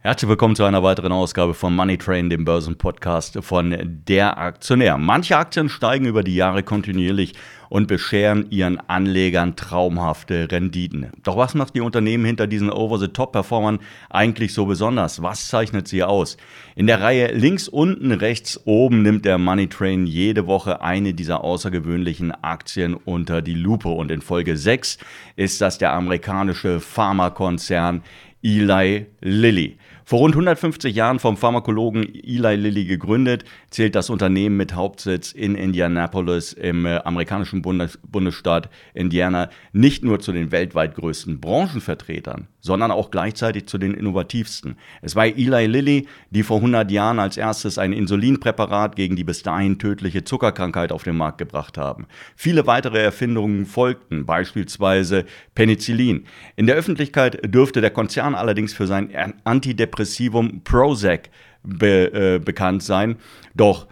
Herzlich willkommen zu einer weiteren Ausgabe von Money Train, dem Börsenpodcast von der Aktionär. Manche Aktien steigen über die Jahre kontinuierlich und bescheren ihren Anlegern traumhafte Renditen. Doch was macht die Unternehmen hinter diesen Over-the-Top-Performern eigentlich so besonders? Was zeichnet sie aus? In der Reihe links unten, rechts oben nimmt der Money Train jede Woche eine dieser außergewöhnlichen Aktien unter die Lupe und in Folge 6 ist das der amerikanische Pharmakonzern Eli Lilly. Vor rund 150 Jahren vom Pharmakologen Eli Lilly gegründet, zählt das Unternehmen mit Hauptsitz in Indianapolis im äh, amerikanischen Bundes Bundesstaat Indiana nicht nur zu den weltweit größten Branchenvertretern, sondern auch gleichzeitig zu den innovativsten. Es war Eli Lilly, die vor 100 Jahren als erstes ein Insulinpräparat gegen die bis dahin tödliche Zuckerkrankheit auf den Markt gebracht haben. Viele weitere Erfindungen folgten, beispielsweise Penicillin. In der Öffentlichkeit dürfte der Konzern allerdings für sein Antidepressivum Antidepressivum Prozac be, äh, bekannt sein. Doch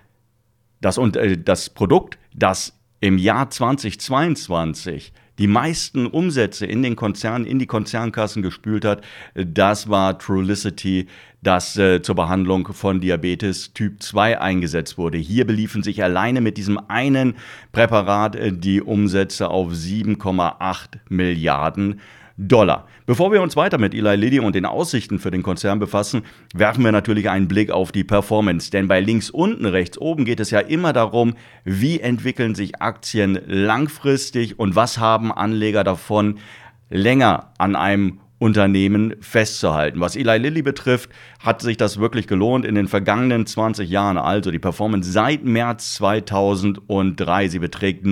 das, und, äh, das Produkt, das im Jahr 2022 die meisten Umsätze in den Konzernen, in die Konzernkassen gespült hat, das war Trulicity, das äh, zur Behandlung von Diabetes Typ 2 eingesetzt wurde. Hier beliefen sich alleine mit diesem einen Präparat äh, die Umsätze auf 7,8 Milliarden Dollar. Bevor wir uns weiter mit Eli Lilly und den Aussichten für den Konzern befassen, werfen wir natürlich einen Blick auf die Performance. Denn bei links unten, rechts oben geht es ja immer darum, wie entwickeln sich Aktien langfristig und was haben Anleger davon, länger an einem Unternehmen festzuhalten. Was Eli Lilly betrifft, hat sich das wirklich gelohnt in den vergangenen 20 Jahren. Also die Performance seit März 2003. Sie beträgt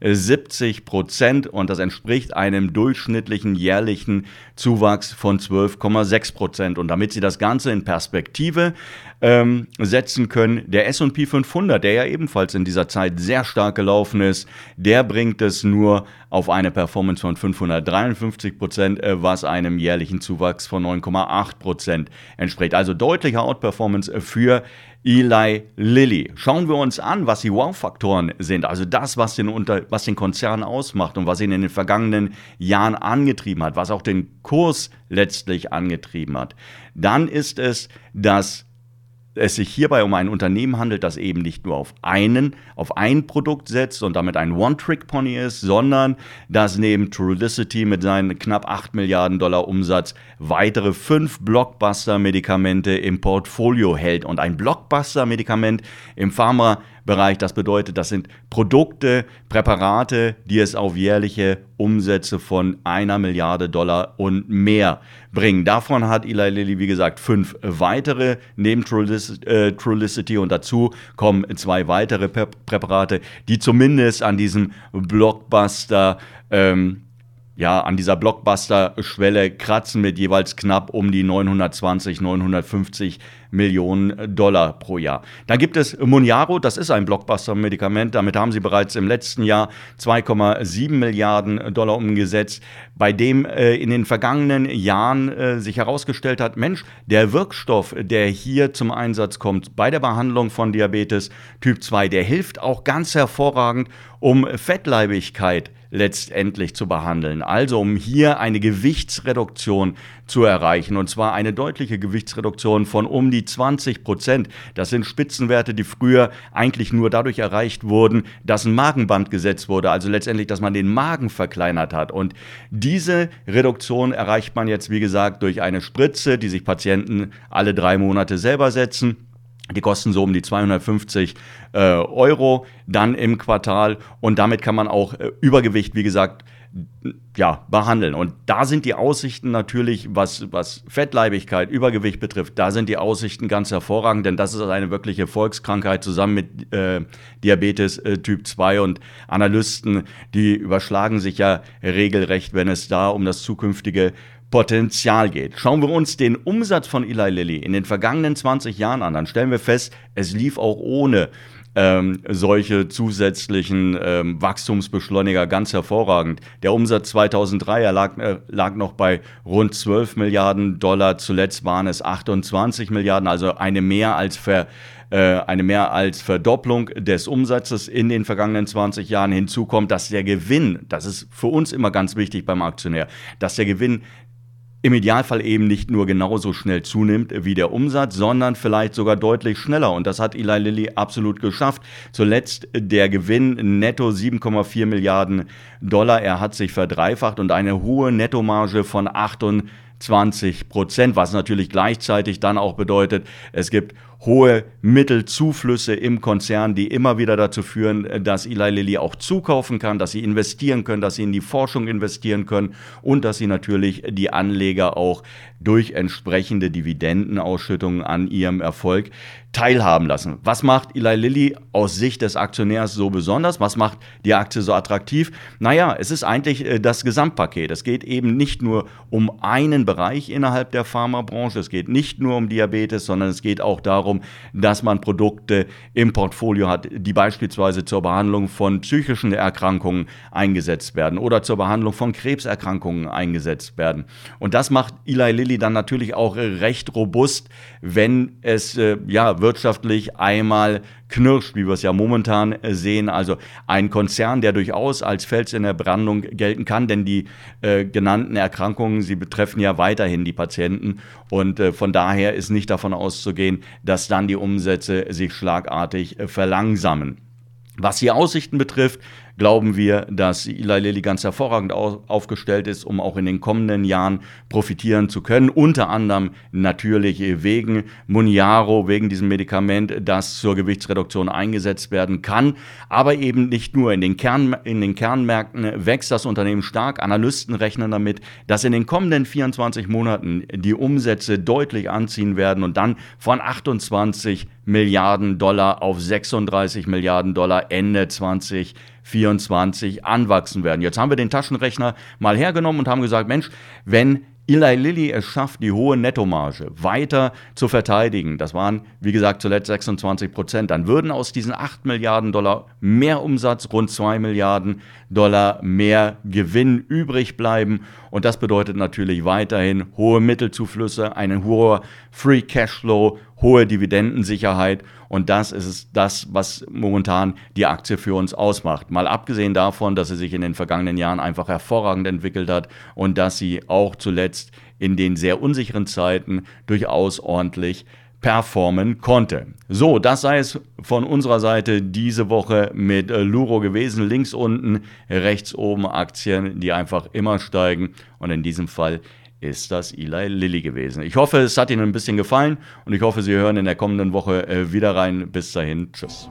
970 Prozent und das entspricht einem durchschnittlichen jährlichen Zuwachs von 12,6 Prozent. Und damit Sie das Ganze in Perspektive ähm, setzen können, der S&P 500, der ja ebenfalls in dieser Zeit sehr stark gelaufen ist, der bringt es nur auf eine Performance von 553 Prozent, äh, was einem jährlichen Zuwachs von 9,8 Prozent entspricht. Also deutliche Outperformance für Eli Lilly. Schauen wir uns an, was die Wow-Faktoren sind, also das, was den, unter, was den Konzern ausmacht und was ihn in den vergangenen Jahren angetrieben hat, was auch den Kurs letztlich angetrieben hat. Dann ist es, dass es sich hierbei um ein Unternehmen handelt, das eben nicht nur auf einen, auf ein Produkt setzt und damit ein One-Trick-Pony ist, sondern das neben Trulicity mit seinen knapp 8 Milliarden Dollar Umsatz weitere fünf Blockbuster-Medikamente im Portfolio hält. Und ein Blockbuster-Medikament im Pharma Bereich. Das bedeutet, das sind Produkte, Präparate, die es auf jährliche Umsätze von einer Milliarde Dollar und mehr bringen. Davon hat Eli Lilly, wie gesagt, fünf weitere neben äh, Trulicity und dazu kommen zwei weitere Präparate, die zumindest an diesem Blockbuster ähm, ja, an dieser Blockbuster-Schwelle kratzen mit jeweils knapp um die 920, 950 Millionen Dollar pro Jahr. Dann gibt es Moniaro, das ist ein Blockbuster-Medikament. Damit haben sie bereits im letzten Jahr 2,7 Milliarden Dollar umgesetzt, bei dem äh, in den vergangenen Jahren äh, sich herausgestellt hat, Mensch, der Wirkstoff, der hier zum Einsatz kommt bei der Behandlung von Diabetes Typ 2, der hilft auch ganz hervorragend, um Fettleibigkeit letztendlich zu behandeln. Also um hier eine Gewichtsreduktion zu erreichen. Und zwar eine deutliche Gewichtsreduktion von um die 20 Prozent. Das sind Spitzenwerte, die früher eigentlich nur dadurch erreicht wurden, dass ein Magenband gesetzt wurde. Also letztendlich, dass man den Magen verkleinert hat. Und diese Reduktion erreicht man jetzt, wie gesagt, durch eine Spritze, die sich Patienten alle drei Monate selber setzen. Die kosten so um die 250 äh, Euro dann im Quartal. Und damit kann man auch äh, Übergewicht, wie gesagt, ja, behandeln. Und da sind die Aussichten natürlich, was, was Fettleibigkeit, Übergewicht betrifft, da sind die Aussichten ganz hervorragend, denn das ist eine wirkliche Volkskrankheit zusammen mit äh, Diabetes äh, Typ 2 und Analysten, die überschlagen sich ja regelrecht, wenn es da um das zukünftige Potenzial geht. Schauen wir uns den Umsatz von Eli Lilly in den vergangenen 20 Jahren an, dann stellen wir fest, es lief auch ohne ähm, solche zusätzlichen ähm, Wachstumsbeschleuniger ganz hervorragend. Der Umsatz 2003 lag, äh, lag noch bei rund 12 Milliarden Dollar, zuletzt waren es 28 Milliarden, also eine mehr als ver äh, eine mehr als Verdopplung des Umsatzes in den vergangenen 20 Jahren. Hinzu kommt, dass der Gewinn, das ist für uns immer ganz wichtig beim Aktionär, dass der Gewinn im Idealfall eben nicht nur genauso schnell zunimmt wie der Umsatz, sondern vielleicht sogar deutlich schneller. Und das hat Eli Lilly absolut geschafft. Zuletzt der Gewinn netto 7,4 Milliarden Dollar. Er hat sich verdreifacht und eine hohe Nettomarge von 28 Prozent, was natürlich gleichzeitig dann auch bedeutet, es gibt hohe Mittelzuflüsse im Konzern, die immer wieder dazu führen, dass Eli Lilly auch zukaufen kann, dass sie investieren können, dass sie in die Forschung investieren können und dass sie natürlich die Anleger auch durch entsprechende Dividendenausschüttungen an ihrem Erfolg teilhaben lassen. Was macht Eli Lilly aus Sicht des Aktionärs so besonders? Was macht die Aktie so attraktiv? Naja, es ist eigentlich äh, das Gesamtpaket. Es geht eben nicht nur um einen Bereich innerhalb der Pharmabranche, es geht nicht nur um Diabetes, sondern es geht auch darum, dass man Produkte im Portfolio hat, die beispielsweise zur Behandlung von psychischen Erkrankungen eingesetzt werden oder zur Behandlung von Krebserkrankungen eingesetzt werden. Und das macht Eli Lilly dann natürlich auch recht robust, wenn es äh, ja wirtschaftlich einmal knirscht, wie wir es ja momentan äh, sehen. Also ein Konzern, der durchaus als Fels in der Brandung gelten kann, denn die äh, genannten Erkrankungen, sie betreffen ja weiterhin die Patienten und äh, von daher ist nicht davon auszugehen, dass dann die Umsätze sich schlagartig äh, verlangsamen. Was die Aussichten betrifft, glauben wir, dass Eli Lilly ganz hervorragend aufgestellt ist, um auch in den kommenden Jahren profitieren zu können. Unter anderem natürlich wegen Muniaro, wegen diesem Medikament, das zur Gewichtsreduktion eingesetzt werden kann. Aber eben nicht nur. In den, Kern, in den Kernmärkten wächst das Unternehmen stark. Analysten rechnen damit, dass in den kommenden 24 Monaten die Umsätze deutlich anziehen werden und dann von 28 Milliarden Dollar auf 36 Milliarden Dollar Ende 2024 anwachsen werden. Jetzt haben wir den Taschenrechner mal hergenommen und haben gesagt, Mensch, wenn Eli Lilly es schafft, die hohe Nettomarge weiter zu verteidigen, das waren, wie gesagt, zuletzt 26 Prozent, dann würden aus diesen 8 Milliarden Dollar mehr Umsatz rund 2 Milliarden Dollar mehr Gewinn übrig bleiben. Und das bedeutet natürlich weiterhin hohe Mittelzuflüsse, einen hoher Free Cashflow, hohe Dividendensicherheit. Und das ist das, was momentan die Aktie für uns ausmacht. Mal abgesehen davon, dass sie sich in den vergangenen Jahren einfach hervorragend entwickelt hat und dass sie auch zuletzt in den sehr unsicheren Zeiten durchaus ordentlich performen konnte. So, das sei es von unserer Seite diese Woche mit äh, Luro gewesen. Links unten, rechts oben Aktien, die einfach immer steigen. Und in diesem Fall ist das Eli Lilly gewesen. Ich hoffe, es hat Ihnen ein bisschen gefallen und ich hoffe, Sie hören in der kommenden Woche äh, wieder rein. Bis dahin, tschüss.